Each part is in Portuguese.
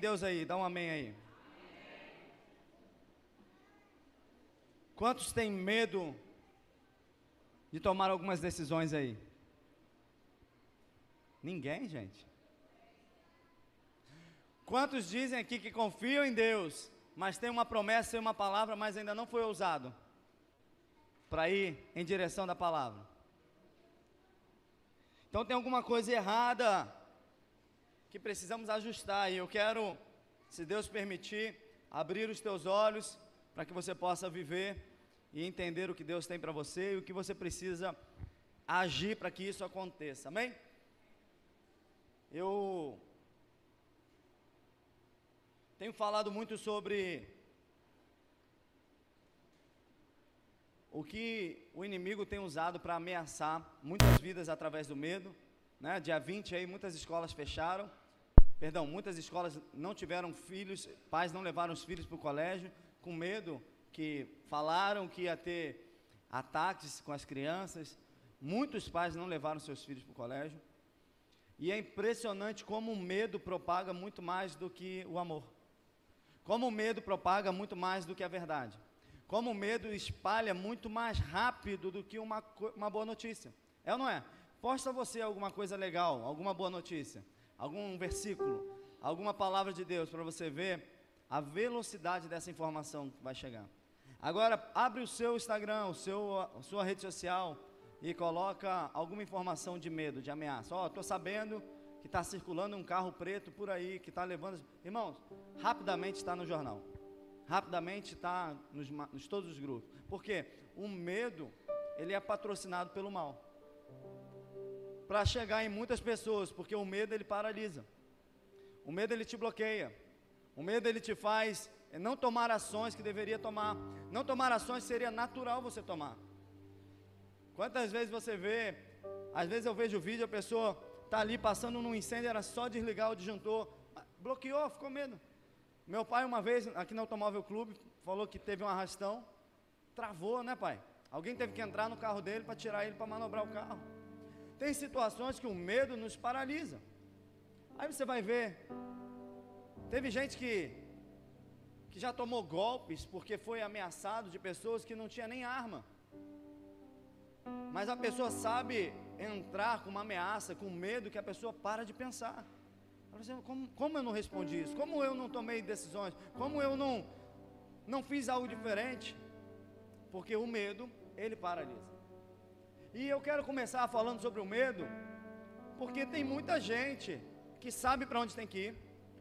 Deus aí? Dá um amém aí. Quantos têm medo de tomar algumas decisões aí? Ninguém, gente. Quantos dizem aqui que confiam em Deus, mas tem uma promessa e uma palavra, mas ainda não foi ousado para ir em direção da palavra? Então tem alguma coisa errada que precisamos ajustar e eu quero, se Deus permitir, abrir os teus olhos para que você possa viver e entender o que Deus tem para você e o que você precisa agir para que isso aconteça. Amém? Eu tenho falado muito sobre o que o inimigo tem usado para ameaçar muitas vidas através do medo. Né? Dia 20 aí muitas escolas fecharam. Perdão, muitas escolas não tiveram filhos, pais não levaram os filhos para o colégio, com medo que falaram que ia ter ataques com as crianças. Muitos pais não levaram seus filhos para o colégio. E é impressionante como o medo propaga muito mais do que o amor. Como o medo propaga muito mais do que a verdade. Como o medo espalha muito mais rápido do que uma, uma boa notícia. É ou não é? Posta você alguma coisa legal, alguma boa notícia, algum versículo, alguma palavra de Deus para você ver a velocidade dessa informação que vai chegar. Agora, abre o seu Instagram, o seu, a sua rede social e coloca alguma informação de medo, de ameaça. Ó, oh, estou sabendo que está circulando um carro preto por aí, que está levando. Irmãos, rapidamente está no jornal. Rapidamente está nos, nos todos os grupos. Porque o medo, ele é patrocinado pelo mal. Para chegar em muitas pessoas, porque o medo ele paralisa. O medo ele te bloqueia. O medo ele te faz não tomar ações que deveria tomar. Não tomar ações seria natural você tomar. Quantas vezes você vê, às vezes eu vejo o vídeo, a pessoa está ali passando num incêndio, era só desligar o disjuntor, bloqueou, ficou medo. Meu pai, uma vez, aqui no Automóvel Clube, falou que teve um arrastão, travou, né, pai? Alguém teve que entrar no carro dele para tirar ele para manobrar o carro. Tem situações que o medo nos paralisa. Aí você vai ver, teve gente que que já tomou golpes porque foi ameaçado de pessoas que não tinha nem arma. Mas a pessoa sabe entrar com uma ameaça, com medo que a pessoa para de pensar. Assim, como, como eu não respondi isso? Como eu não tomei decisões? Como eu não, não fiz algo diferente? Porque o medo, ele paralisa. E eu quero começar falando sobre o medo, porque tem muita gente que sabe para onde tem que ir,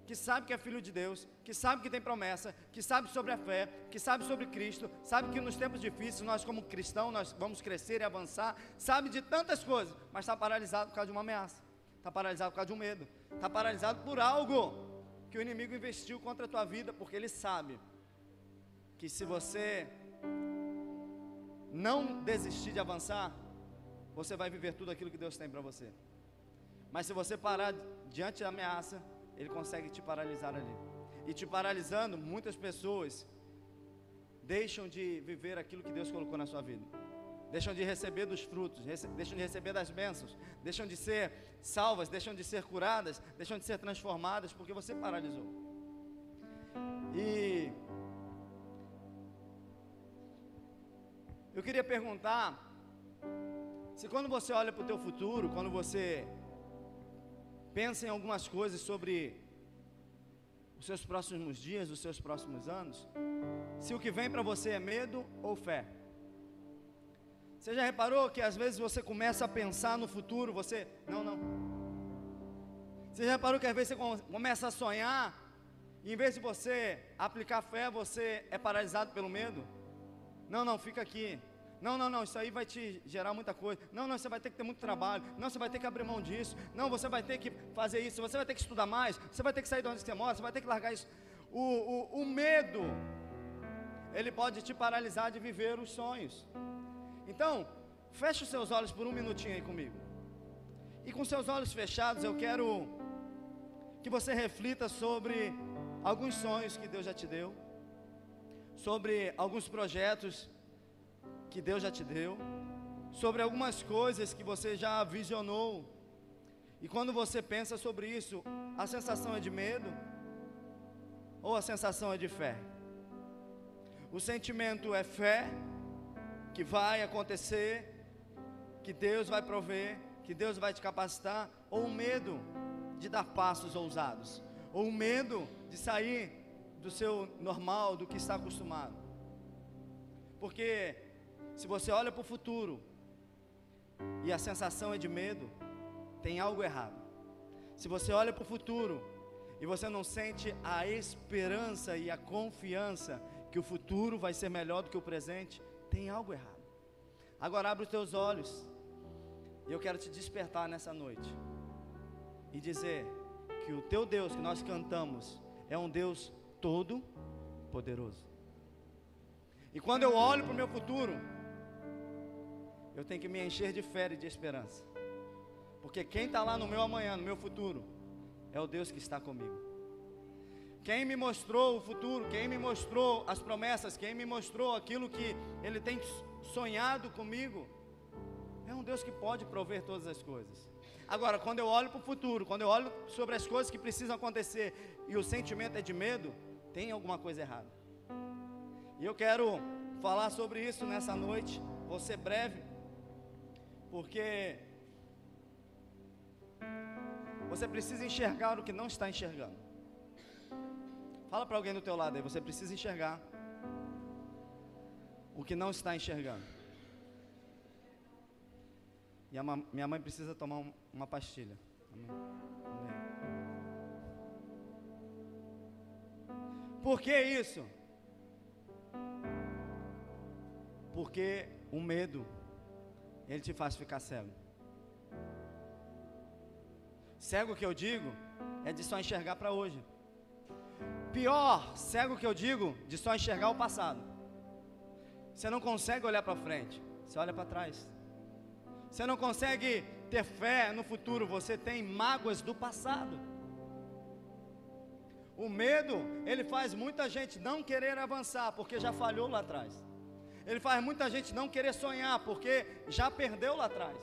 que sabe que é filho de Deus, que sabe que tem promessa, que sabe sobre a fé, que sabe sobre Cristo, sabe que nos tempos difíceis nós como cristãos nós vamos crescer e avançar, sabe de tantas coisas, mas está paralisado por causa de uma ameaça, está paralisado por causa de um medo, está paralisado por algo que o inimigo investiu contra a tua vida, porque ele sabe que se você não desistir de avançar, você vai viver tudo aquilo que Deus tem para você. Mas se você parar diante da ameaça, ele consegue te paralisar ali. E te paralisando, muitas pessoas deixam de viver aquilo que Deus colocou na sua vida. Deixam de receber dos frutos, deixam de receber das bênçãos, deixam de ser salvas, deixam de ser curadas, deixam de ser transformadas porque você paralisou. E eu queria perguntar se quando você olha para o teu futuro, quando você Pensa em algumas coisas sobre os seus próximos dias, os seus próximos anos. Se o que vem para você é medo ou fé. Você já reparou que às vezes você começa a pensar no futuro, você. Não, não. Você já reparou que às vezes você começa a sonhar, e em vez de você aplicar fé, você é paralisado pelo medo? Não, não, fica aqui. Não, não, não, isso aí vai te gerar muita coisa. Não, não, você vai ter que ter muito trabalho. Não, você vai ter que abrir mão disso. Não, você vai ter que fazer isso. Você vai ter que estudar mais. Você vai ter que sair de onde você mora. Você vai ter que largar isso. O, o, o medo, ele pode te paralisar de viver os sonhos. Então, feche os seus olhos por um minutinho aí comigo. E com seus olhos fechados, eu quero que você reflita sobre alguns sonhos que Deus já te deu, sobre alguns projetos que Deus já te deu, sobre algumas coisas que você já visionou. E quando você pensa sobre isso, a sensação é de medo, ou a sensação é de fé? O sentimento é fé, que vai acontecer, que Deus vai prover, que Deus vai te capacitar, ou o medo de dar passos ousados, ou o medo de sair do seu normal, do que está acostumado. Porque se você olha para o futuro e a sensação é de medo, tem algo errado. Se você olha para o futuro e você não sente a esperança e a confiança que o futuro vai ser melhor do que o presente, tem algo errado. Agora abre os teus olhos e eu quero te despertar nessa noite e dizer que o teu Deus que nós cantamos é um Deus todo poderoso. E quando eu olho para o meu futuro, eu tenho que me encher de fé e de esperança. Porque quem está lá no meu amanhã, no meu futuro, é o Deus que está comigo. Quem me mostrou o futuro, quem me mostrou as promessas, quem me mostrou aquilo que Ele tem sonhado comigo, é um Deus que pode prover todas as coisas. Agora, quando eu olho para o futuro, quando eu olho sobre as coisas que precisam acontecer e o sentimento é de medo, tem alguma coisa errada. E eu quero falar sobre isso nessa noite, vou ser breve, porque você precisa enxergar o que não está enxergando. Fala para alguém do teu lado aí, você precisa enxergar o que não está enxergando. E a minha mãe precisa tomar um, uma pastilha. Amém. Amém. Por que isso? Porque o medo, ele te faz ficar cego. Cego que eu digo é de só enxergar para hoje. Pior, cego que eu digo, de só enxergar o passado. Você não consegue olhar para frente, você olha para trás. Você não consegue ter fé no futuro, você tem mágoas do passado. O medo, ele faz muita gente não querer avançar, porque já falhou lá atrás. Ele faz muita gente não querer sonhar, porque já perdeu lá atrás.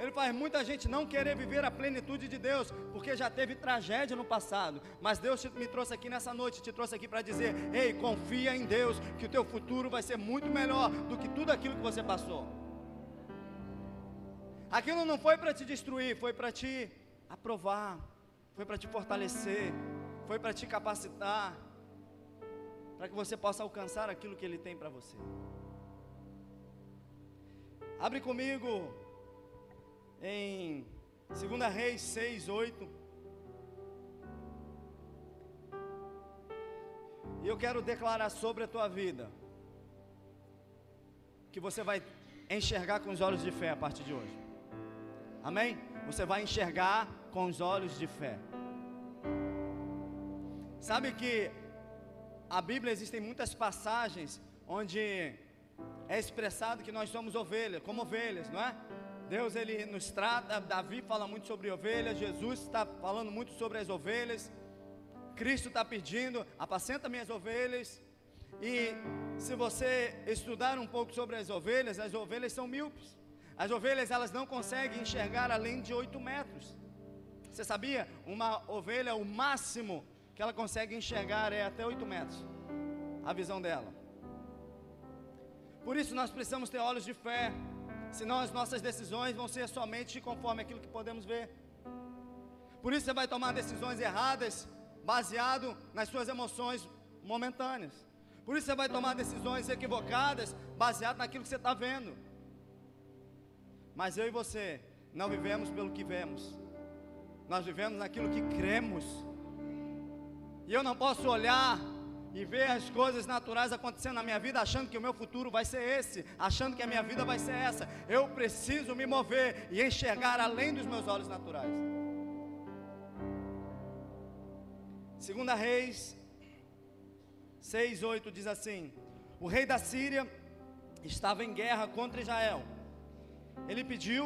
Ele faz muita gente não querer viver a plenitude de Deus, porque já teve tragédia no passado. Mas Deus me trouxe aqui nessa noite, te trouxe aqui para dizer: ei, confia em Deus, que o teu futuro vai ser muito melhor do que tudo aquilo que você passou. Aquilo não foi para te destruir, foi para te aprovar, foi para te fortalecer, foi para te capacitar, para que você possa alcançar aquilo que Ele tem para você. Abre comigo em 2 Reis 6, 8. E eu quero declarar sobre a tua vida que você vai enxergar com os olhos de fé a partir de hoje. Amém? Você vai enxergar com os olhos de fé. Sabe que a Bíblia existem muitas passagens onde é expressado que nós somos ovelhas, como ovelhas, não é? Deus ele nos trata, Davi fala muito sobre ovelhas, Jesus está falando muito sobre as ovelhas, Cristo está pedindo, apacenta minhas ovelhas. E se você estudar um pouco sobre as ovelhas, as ovelhas são míopes. As ovelhas elas não conseguem enxergar além de 8 metros. Você sabia? Uma ovelha, o máximo que ela consegue enxergar é até 8 metros. A visão dela. Por isso nós precisamos ter olhos de fé senão as nossas decisões vão ser somente conforme aquilo que podemos ver. Por isso você vai tomar decisões erradas, baseado nas suas emoções momentâneas. Por isso você vai tomar decisões equivocadas, baseado naquilo que você está vendo. Mas eu e você não vivemos pelo que vemos, nós vivemos naquilo que cremos. E eu não posso olhar e ver as coisas naturais acontecendo na minha vida, achando que o meu futuro vai ser esse, achando que a minha vida vai ser essa. Eu preciso me mover e enxergar além dos meus olhos naturais. Segunda Reis 6:8 diz assim: O rei da Síria estava em guerra contra Israel. Ele pediu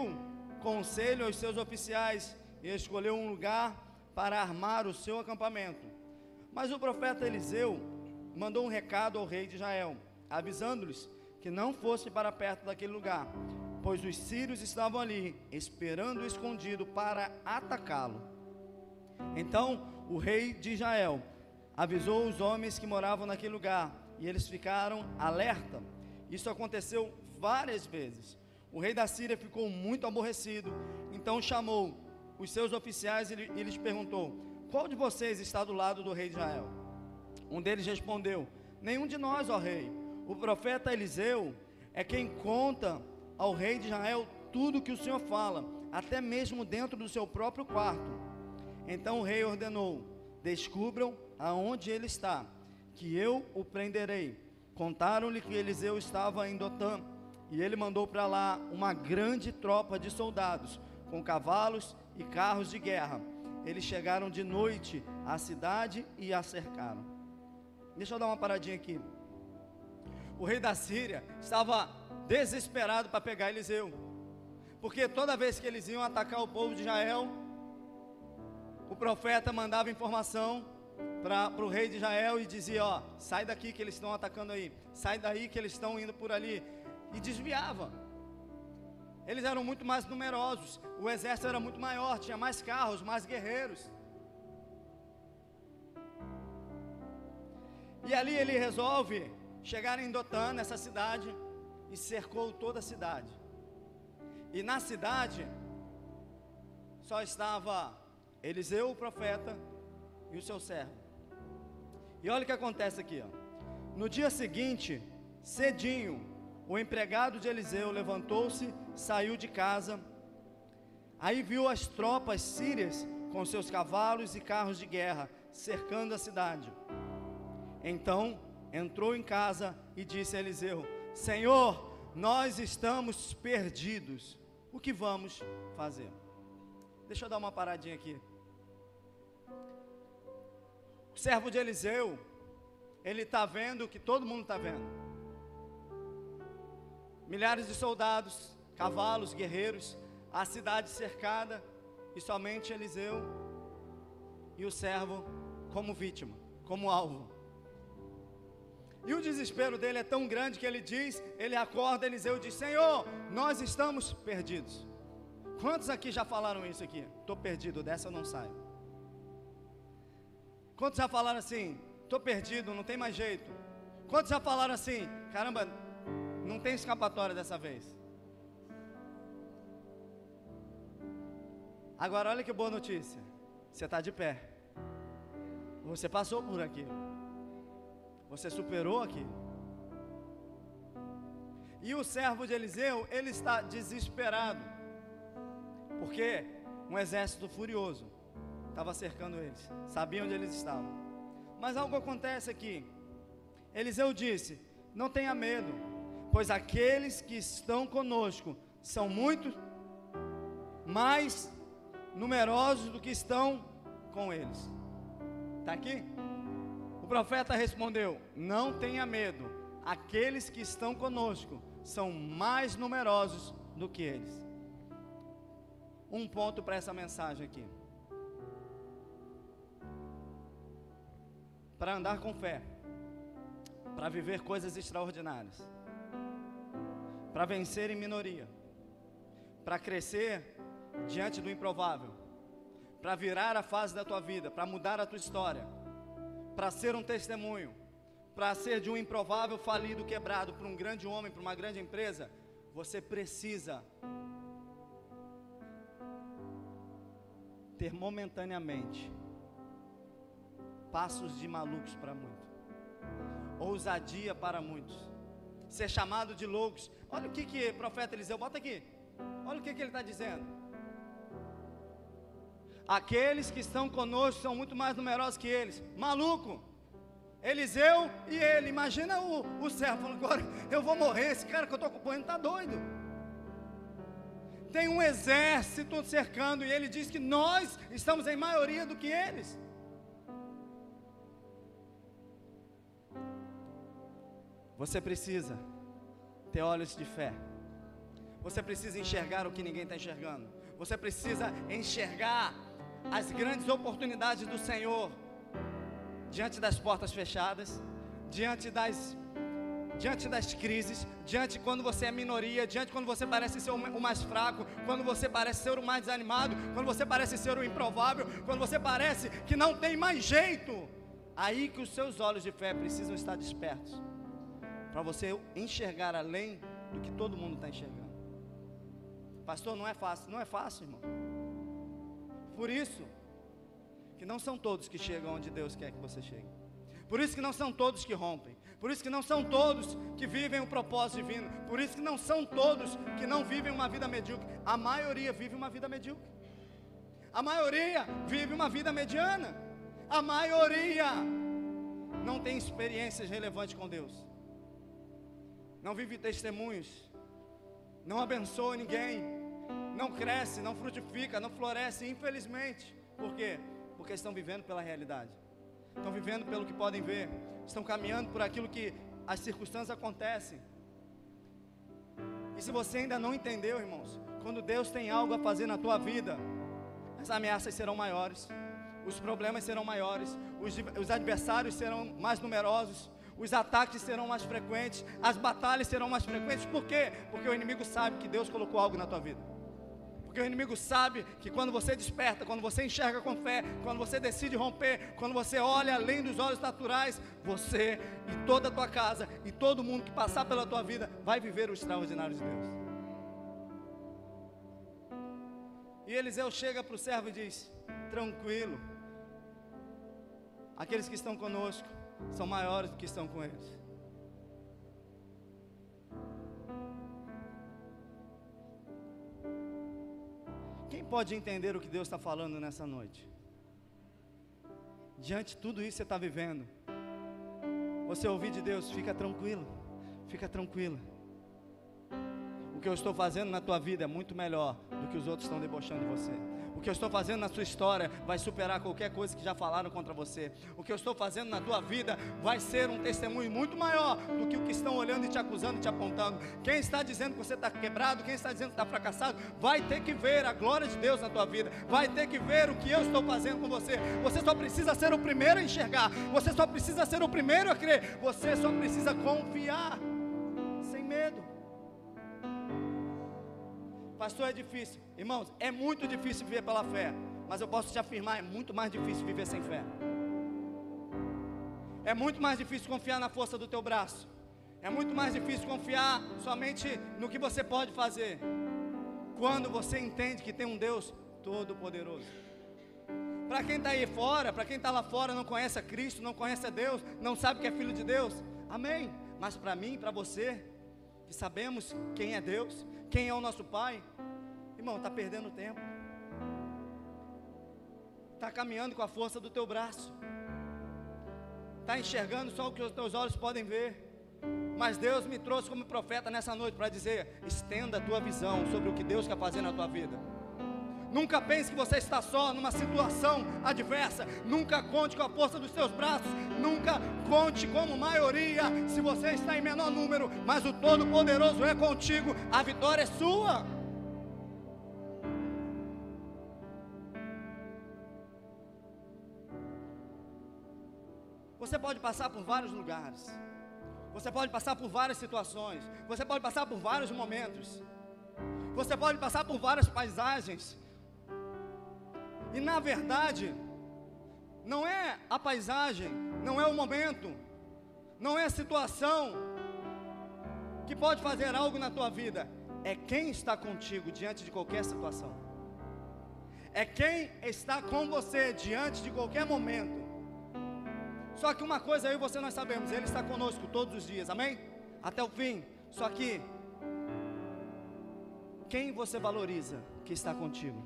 conselho aos seus oficiais e escolheu um lugar para armar o seu acampamento. Mas o profeta Eliseu mandou um recado ao rei de Israel, avisando-lhes que não fosse para perto daquele lugar, pois os sírios estavam ali, esperando escondido para atacá-lo. Então o rei de Israel avisou os homens que moravam naquele lugar e eles ficaram alerta. Isso aconteceu várias vezes. O rei da Síria ficou muito aborrecido, então chamou os seus oficiais e lhes perguntou: Qual de vocês está do lado do rei de Israel? Um deles respondeu: Nenhum de nós, ó rei. O profeta Eliseu é quem conta ao rei de Israel tudo que o Senhor fala, até mesmo dentro do seu próprio quarto. Então o rei ordenou: Descubram aonde ele está, que eu o prenderei. Contaram-lhe que Eliseu estava em Dotã, e ele mandou para lá uma grande tropa de soldados, com cavalos e carros de guerra. Eles chegaram de noite à cidade e a cercaram. Deixa eu dar uma paradinha aqui. O rei da Síria estava desesperado para pegar Eliseu, porque toda vez que eles iam atacar o povo de Israel, o profeta mandava informação para o rei de Israel e dizia: Ó, sai daqui que eles estão atacando aí, sai daí que eles estão indo por ali, e desviava. Eles eram muito mais numerosos, o exército era muito maior, tinha mais carros, mais guerreiros. E ali ele resolve chegar em Dotã, nessa cidade, e cercou toda a cidade. E na cidade só estava Eliseu, o profeta, e o seu servo. E olha o que acontece aqui, ó. No dia seguinte, cedinho, o empregado de Eliseu levantou-se, saiu de casa. Aí viu as tropas sírias com seus cavalos e carros de guerra cercando a cidade. Então entrou em casa e disse a Eliseu: Senhor, nós estamos perdidos. O que vamos fazer? Deixa eu dar uma paradinha aqui. O servo de Eliseu, ele está vendo o que todo mundo está vendo. Milhares de soldados, cavalos, guerreiros, a cidade cercada e somente Eliseu e o servo como vítima, como alvo. E o desespero dele é tão grande que ele diz, ele acorda, Eliseu diz: Senhor, nós estamos perdidos. Quantos aqui já falaram isso aqui? Estou perdido, dessa eu não saio. Quantos já falaram assim? Estou perdido, não tem mais jeito. Quantos já falaram assim? Caramba, não tem escapatória dessa vez. Agora olha que boa notícia. Você está de pé. Você passou por aquilo. Você superou aquilo. E o servo de Eliseu, ele está desesperado. Porque um exército furioso estava cercando eles, sabia onde eles estavam. Mas algo acontece aqui. Eliseu disse: Não tenha medo, pois aqueles que estão conosco são muito mais numerosos do que estão com eles. Está aqui? O profeta respondeu: Não tenha medo, aqueles que estão conosco são mais numerosos do que eles. Um ponto para essa mensagem aqui. para andar com fé, para viver coisas extraordinárias, para vencer em minoria, para crescer diante do improvável, para virar a fase da tua vida, para mudar a tua história, para ser um testemunho, para ser de um improvável falido, quebrado, para um grande homem, para uma grande empresa, você precisa ter momentaneamente passos de malucos para muitos, ousadia para muitos, ser chamado de loucos. Olha o que que profeta Eliseu, bota aqui, olha o que que ele está dizendo. Aqueles que estão conosco são muito mais numerosos que eles, maluco. Eliseu e ele, imagina o, o servo falando, agora eu vou morrer, esse cara que eu estou acompanhando está doido. Tem um exército cercando e ele diz que nós estamos em maioria do que eles. Você precisa ter olhos de fé. Você precisa enxergar o que ninguém está enxergando. Você precisa enxergar as grandes oportunidades do Senhor diante das portas fechadas, diante das diante das crises, diante quando você é minoria, diante quando você parece ser o mais fraco, quando você parece ser o mais desanimado, quando você parece ser o improvável, quando você parece que não tem mais jeito. Aí que os seus olhos de fé precisam estar despertos, para você enxergar além do que todo mundo está enxergando. Pastor, não é fácil, não é fácil, irmão. Por isso que não são todos que chegam onde Deus quer que você chegue. Por isso que não são todos que rompem. Por isso que não são todos que vivem o propósito divino. Por isso que não são todos que não vivem uma vida medíocre. A maioria vive uma vida medíocre. A maioria vive uma vida mediana. A maioria não tem experiências relevantes com Deus. Não vive testemunhos. Não abençoa ninguém. Não cresce, não frutifica, não floresce, infelizmente. Por quê? Porque estão vivendo pela realidade. Estão vivendo pelo que podem ver. Estão caminhando por aquilo que as circunstâncias acontecem. E se você ainda não entendeu, irmãos, quando Deus tem algo a fazer na tua vida, as ameaças serão maiores, os problemas serão maiores, os, os adversários serão mais numerosos, os ataques serão mais frequentes, as batalhas serão mais frequentes. Por quê? Porque o inimigo sabe que Deus colocou algo na tua vida. Porque o inimigo sabe que quando você desperta, quando você enxerga com fé, quando você decide romper, quando você olha além dos olhos naturais, você e toda a tua casa e todo mundo que passar pela tua vida vai viver o extraordinário de Deus. E Eliseu chega para o servo e diz: Tranquilo, aqueles que estão conosco são maiores do que estão com eles. Quem pode entender o que Deus está falando nessa noite? Diante de tudo isso que você está vivendo, você ouvir de Deus, fica tranquilo, fica tranquila que eu estou fazendo na tua vida é muito melhor do que os outros estão debochando de você. O que eu estou fazendo na sua história vai superar qualquer coisa que já falaram contra você. O que eu estou fazendo na tua vida vai ser um testemunho muito maior do que o que estão olhando e te acusando e te apontando. Quem está dizendo que você está quebrado, quem está dizendo que está fracassado, vai ter que ver a glória de Deus na tua vida. Vai ter que ver o que eu estou fazendo com você. Você só precisa ser o primeiro a enxergar. Você só precisa ser o primeiro a crer. Você só precisa confiar Pastor, é difícil. Irmãos, é muito difícil viver pela fé. Mas eu posso te afirmar, é muito mais difícil viver sem fé. É muito mais difícil confiar na força do teu braço. É muito mais difícil confiar somente no que você pode fazer. Quando você entende que tem um Deus todo-poderoso. Para quem está aí fora, para quem está lá fora, não conhece a Cristo, não conhece a Deus, não sabe que é filho de Deus. Amém. Mas para mim, para você, que sabemos quem é Deus, quem é o nosso Pai, irmão, está perdendo tempo, está caminhando com a força do teu braço, está enxergando só o que os teus olhos podem ver. Mas Deus me trouxe como profeta nessa noite para dizer: estenda a tua visão sobre o que Deus quer fazer na tua vida. Nunca pense que você está só numa situação adversa. Nunca conte com a força dos seus braços. Nunca conte como maioria se você está em menor número. Mas o Todo-Poderoso é contigo. A vitória é sua. Você pode passar por vários lugares. Você pode passar por várias situações. Você pode passar por vários momentos. Você pode passar por várias paisagens. E na verdade, não é a paisagem, não é o momento, não é a situação que pode fazer algo na tua vida, é quem está contigo diante de qualquer situação. É quem está com você diante de qualquer momento. Só que uma coisa e você nós sabemos, Ele está conosco todos os dias, amém? Até o fim. Só que quem você valoriza que está contigo?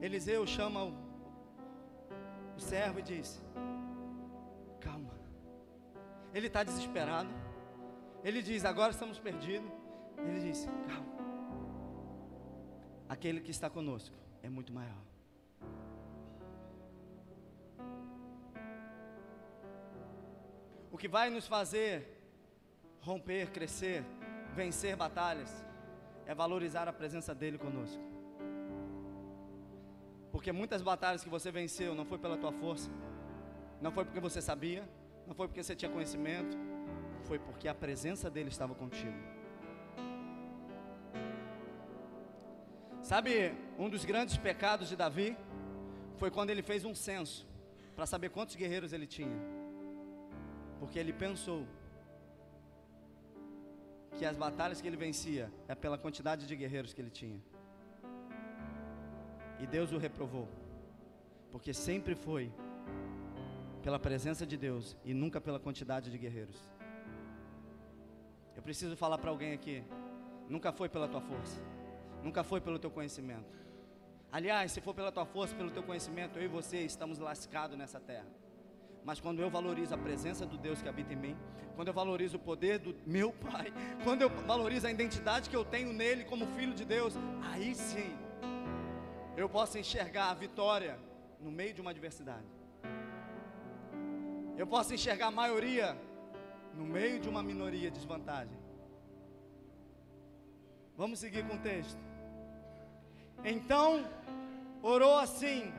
Eliseu chama o, o servo e diz: Calma. Ele está desesperado. Ele diz: Agora estamos perdidos. Ele diz: Calma. Aquele que está conosco é muito maior. O que vai nos fazer romper, crescer, vencer batalhas, é valorizar a presença dEle conosco. Porque muitas batalhas que você venceu não foi pela tua força, não foi porque você sabia, não foi porque você tinha conhecimento, foi porque a presença dele estava contigo. Sabe, um dos grandes pecados de Davi foi quando ele fez um censo para saber quantos guerreiros ele tinha. Porque ele pensou que as batalhas que ele vencia é pela quantidade de guerreiros que ele tinha. E Deus o reprovou. Porque sempre foi pela presença de Deus e nunca pela quantidade de guerreiros. Eu preciso falar para alguém aqui: nunca foi pela tua força, nunca foi pelo teu conhecimento. Aliás, se for pela tua força, pelo teu conhecimento, eu e você estamos lascados nessa terra. Mas quando eu valorizo a presença do Deus que habita em mim, quando eu valorizo o poder do meu Pai, quando eu valorizo a identidade que eu tenho nele como filho de Deus, aí sim eu posso enxergar a vitória no meio de uma adversidade. Eu posso enxergar a maioria no meio de uma minoria de desvantagem. Vamos seguir com o texto. Então, orou assim: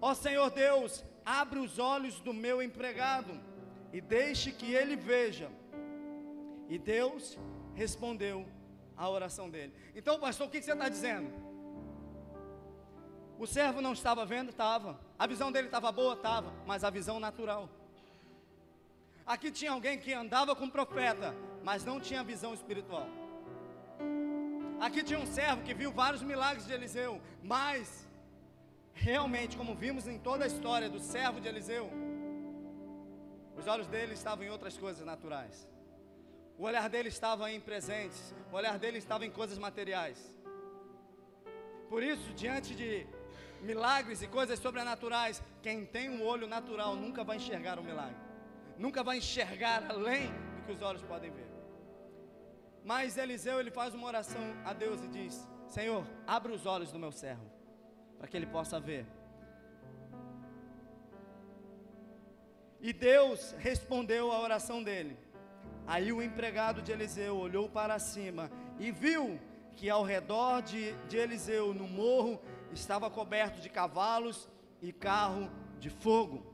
Ó Senhor Deus, abre os olhos do meu empregado e deixe que ele veja. E Deus respondeu a oração dele. Então, pastor, o que você está dizendo? O servo não estava vendo? Estava. A visão dele estava boa? Estava. Mas a visão natural. Aqui tinha alguém que andava com o profeta, mas não tinha visão espiritual. Aqui tinha um servo que viu vários milagres de Eliseu, mas realmente, como vimos em toda a história do servo de Eliseu, os olhos dele estavam em outras coisas naturais. O olhar dele estava em presentes, o olhar dele estava em coisas materiais. Por isso, diante de milagres e coisas sobrenaturais, quem tem um olho natural nunca vai enxergar o milagre, nunca vai enxergar além do que os olhos podem ver. Mas Eliseu ele faz uma oração a Deus e diz: Senhor, abre os olhos do meu servo, para que ele possa ver. E Deus respondeu a oração dele. Aí o empregado de Eliseu olhou para cima e viu que ao redor de, de Eliseu, no morro, estava coberto de cavalos e carro de fogo.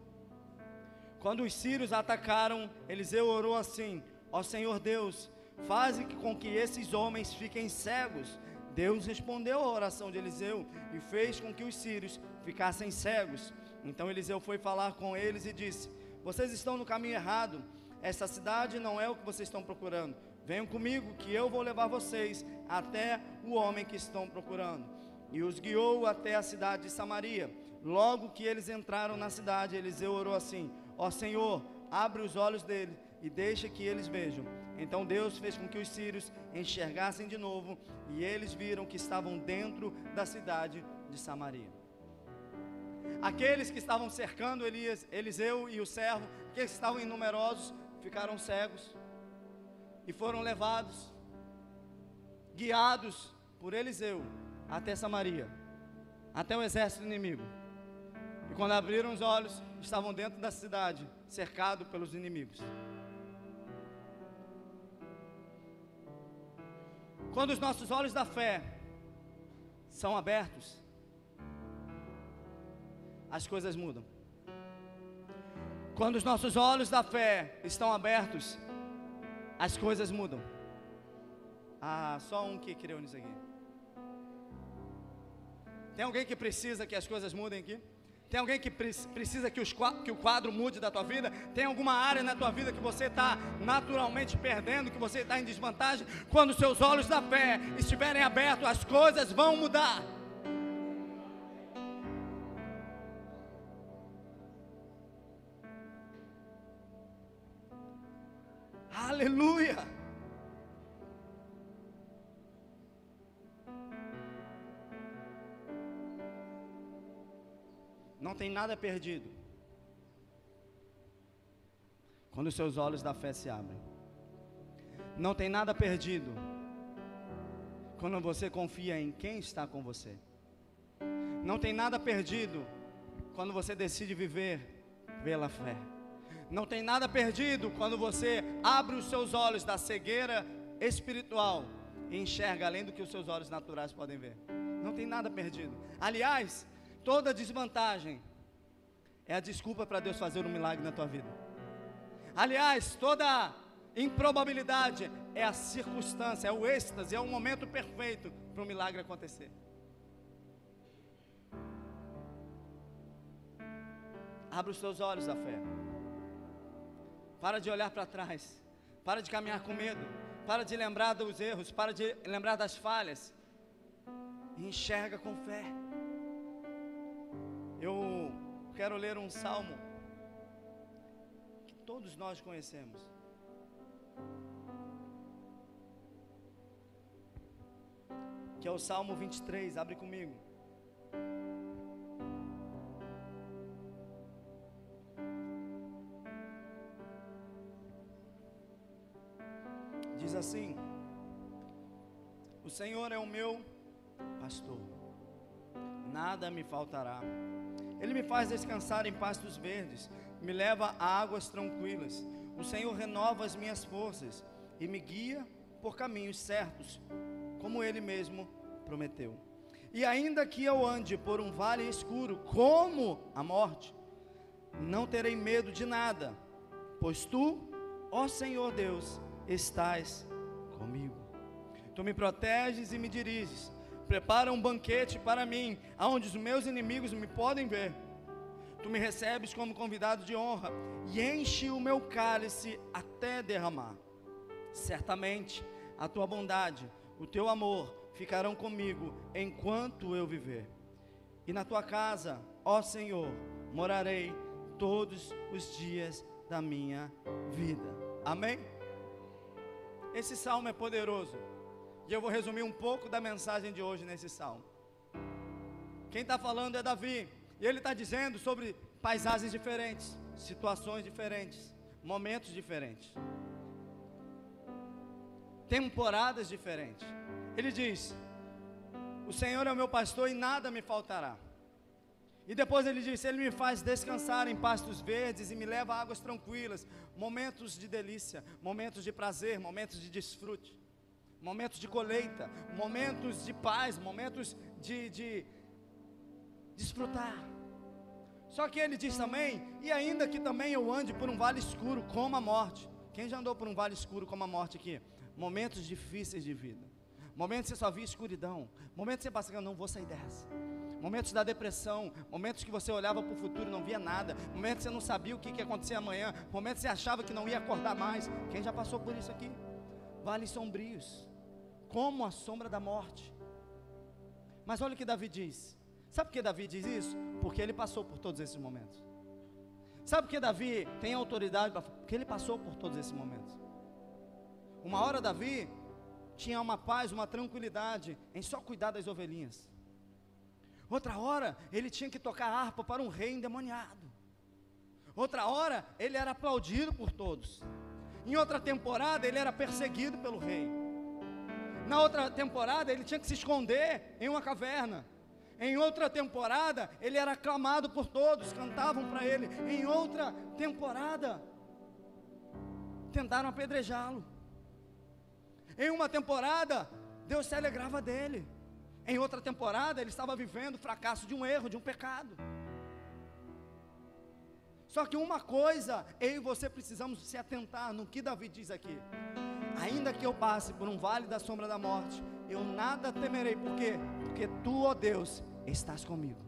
Quando os sírios atacaram, Eliseu orou assim: Ó Senhor Deus, faze com que esses homens fiquem cegos. Deus respondeu à oração de Eliseu e fez com que os sírios ficassem cegos. Então Eliseu foi falar com eles e disse: Vocês estão no caminho errado. Essa cidade não é o que vocês estão procurando. Venham comigo, que eu vou levar vocês até o homem que estão procurando e os guiou até a cidade de Samaria. Logo que eles entraram na cidade, Eliseu orou assim: Ó Senhor, abre os olhos dele e deixa que eles vejam. Então Deus fez com que os sírios enxergassem de novo e eles viram que estavam dentro da cidade de Samaria. Aqueles que estavam cercando Elias, Eliseu e o servo, que estavam numerosos, ficaram cegos e foram levados, guiados por Eliseu até Samaria, até o exército inimigo. E quando abriram os olhos, estavam dentro da cidade, cercado pelos inimigos. Quando os nossos olhos da fé são abertos, as coisas mudam. Quando os nossos olhos da fé estão abertos, as coisas mudam. Ah, só um que creu nisso aqui. Tem alguém que precisa que as coisas mudem aqui? Tem alguém que precisa que, os, que, o quadro mude da tua vida? Tem alguma área na tua vida que você está naturalmente perdendo, que você está em desvantagem? Quando seus olhos da fé estiverem abertos, as coisas vão mudar. Aleluia! Tem nada perdido. Quando os seus olhos da fé se abrem. Não tem nada perdido. Quando você confia em quem está com você. Não tem nada perdido quando você decide viver pela fé. Não tem nada perdido quando você abre os seus olhos da cegueira espiritual e enxerga além do que os seus olhos naturais podem ver. Não tem nada perdido. Aliás, Toda desvantagem é a desculpa para Deus fazer um milagre na tua vida. Aliás, toda Improbabilidade é a circunstância, é o êxtase, é o momento perfeito para o milagre acontecer. Abra os seus olhos à fé. Para de olhar para trás. Para de caminhar com medo. Para de lembrar dos erros. Para de lembrar das falhas. E enxerga com fé. Eu quero ler um salmo que todos nós conhecemos. Que é o Salmo 23, abre comigo. Diz assim: O Senhor é o meu pastor, nada me faltará. Ele me faz descansar em pastos verdes, me leva a águas tranquilas. O Senhor renova as minhas forças e me guia por caminhos certos, como Ele mesmo prometeu. E ainda que eu ande por um vale escuro, como a morte, não terei medo de nada, pois tu, ó Senhor Deus, estás comigo. Tu me proteges e me diriges. Prepara um banquete para mim, aonde os meus inimigos me podem ver. Tu me recebes como convidado de honra e enche o meu cálice até derramar. Certamente a tua bondade, o teu amor ficarão comigo enquanto eu viver. E na tua casa, ó Senhor, morarei todos os dias da minha vida. Amém? Esse salmo é poderoso. E eu vou resumir um pouco da mensagem de hoje nesse salmo. Quem está falando é Davi. E ele está dizendo sobre paisagens diferentes, situações diferentes, momentos diferentes, temporadas diferentes. Ele diz: O Senhor é o meu pastor e nada me faltará. E depois ele diz: Ele me faz descansar em pastos verdes e me leva a águas tranquilas, momentos de delícia, momentos de prazer, momentos de desfrute, momentos de colheita, momentos de paz, momentos de, de desfrutar. Só que ele diz também: E ainda que também eu ande por um vale escuro como a morte. Quem já andou por um vale escuro como a morte aqui? Momentos difíceis de vida. Momentos que você só via escuridão. Momentos que você passa, não vou sair dessa momentos da depressão, momentos que você olhava para o futuro e não via nada, momentos que você não sabia o que, que ia acontecer amanhã, momentos que você achava que não ia acordar mais. Quem já passou por isso aqui? Vales sombrios, como a sombra da morte. Mas olha o que Davi diz. Sabe por que Davi diz isso? Porque ele passou por todos esses momentos. Sabe por que Davi tem autoridade? Porque ele passou por todos esses momentos. Uma hora Davi tinha uma paz, uma tranquilidade em só cuidar das ovelhinhas. Outra hora, ele tinha que tocar harpa para um rei endemoniado. Outra hora, ele era aplaudido por todos. Em outra temporada, ele era perseguido pelo rei. Na outra temporada, ele tinha que se esconder em uma caverna. Em outra temporada, ele era aclamado por todos, cantavam para ele. Em outra temporada, tentaram apedrejá-lo. Em uma temporada, Deus se alegrava dele. Em outra temporada, ele estava vivendo o fracasso de um erro, de um pecado. Só que uma coisa, eu e você precisamos se atentar no que Davi diz aqui. Ainda que eu passe por um vale da sombra da morte, eu nada temerei, por quê? Porque tu, ó Deus, estás comigo.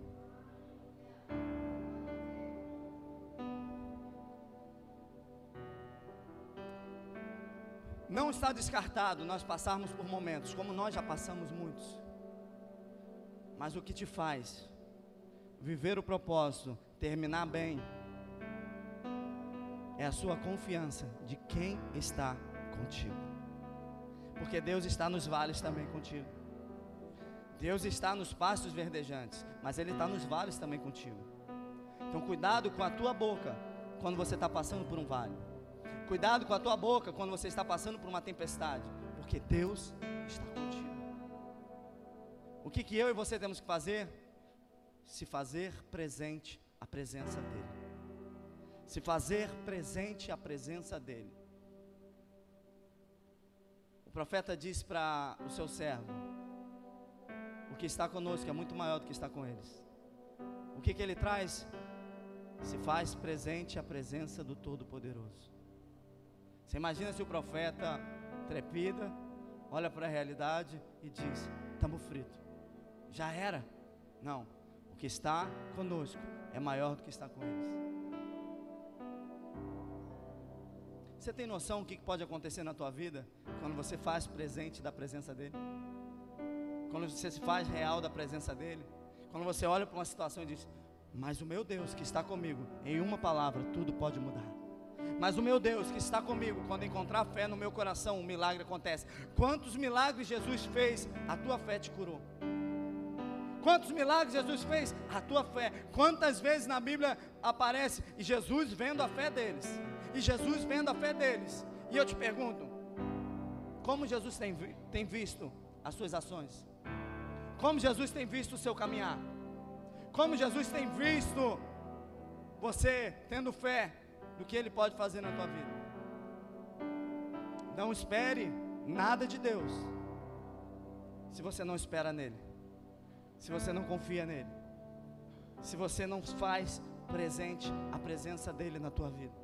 Não está descartado nós passarmos por momentos, como nós já passamos muitos mas o que te faz viver o propósito, terminar bem, é a sua confiança de quem está contigo. Porque Deus está nos vales também contigo. Deus está nos pastos verdejantes, mas Ele está nos vales também contigo. Então, cuidado com a tua boca quando você está passando por um vale. Cuidado com a tua boca quando você está passando por uma tempestade, porque Deus está contigo. O que, que eu e você temos que fazer? Se fazer presente a presença dEle. Se fazer presente a presença dEle. O profeta diz para o seu servo: O que está conosco é muito maior do que está com eles. O que, que ele traz? Se faz presente a presença do Todo-Poderoso. Você imagina se o profeta trepida, olha para a realidade e diz: estamos fritos. Já era? Não. O que está conosco é maior do que está com eles. Você tem noção do que pode acontecer na tua vida quando você faz presente da presença dele? Quando você se faz real da presença dele? Quando você olha para uma situação e diz: Mas o meu Deus que está comigo, em uma palavra, tudo pode mudar. Mas o meu Deus que está comigo, quando encontrar fé no meu coração, um milagre acontece. Quantos milagres Jesus fez, a tua fé te curou. Quantos milagres Jesus fez? A tua fé. Quantas vezes na Bíblia aparece e Jesus vendo a fé deles? E Jesus vendo a fé deles. E eu te pergunto: como Jesus tem, tem visto as suas ações? Como Jesus tem visto o seu caminhar? Como Jesus tem visto você tendo fé do que Ele pode fazer na tua vida? Não espere nada de Deus se você não espera nele, se você não confia nele, se você não faz presente a presença dele na tua vida.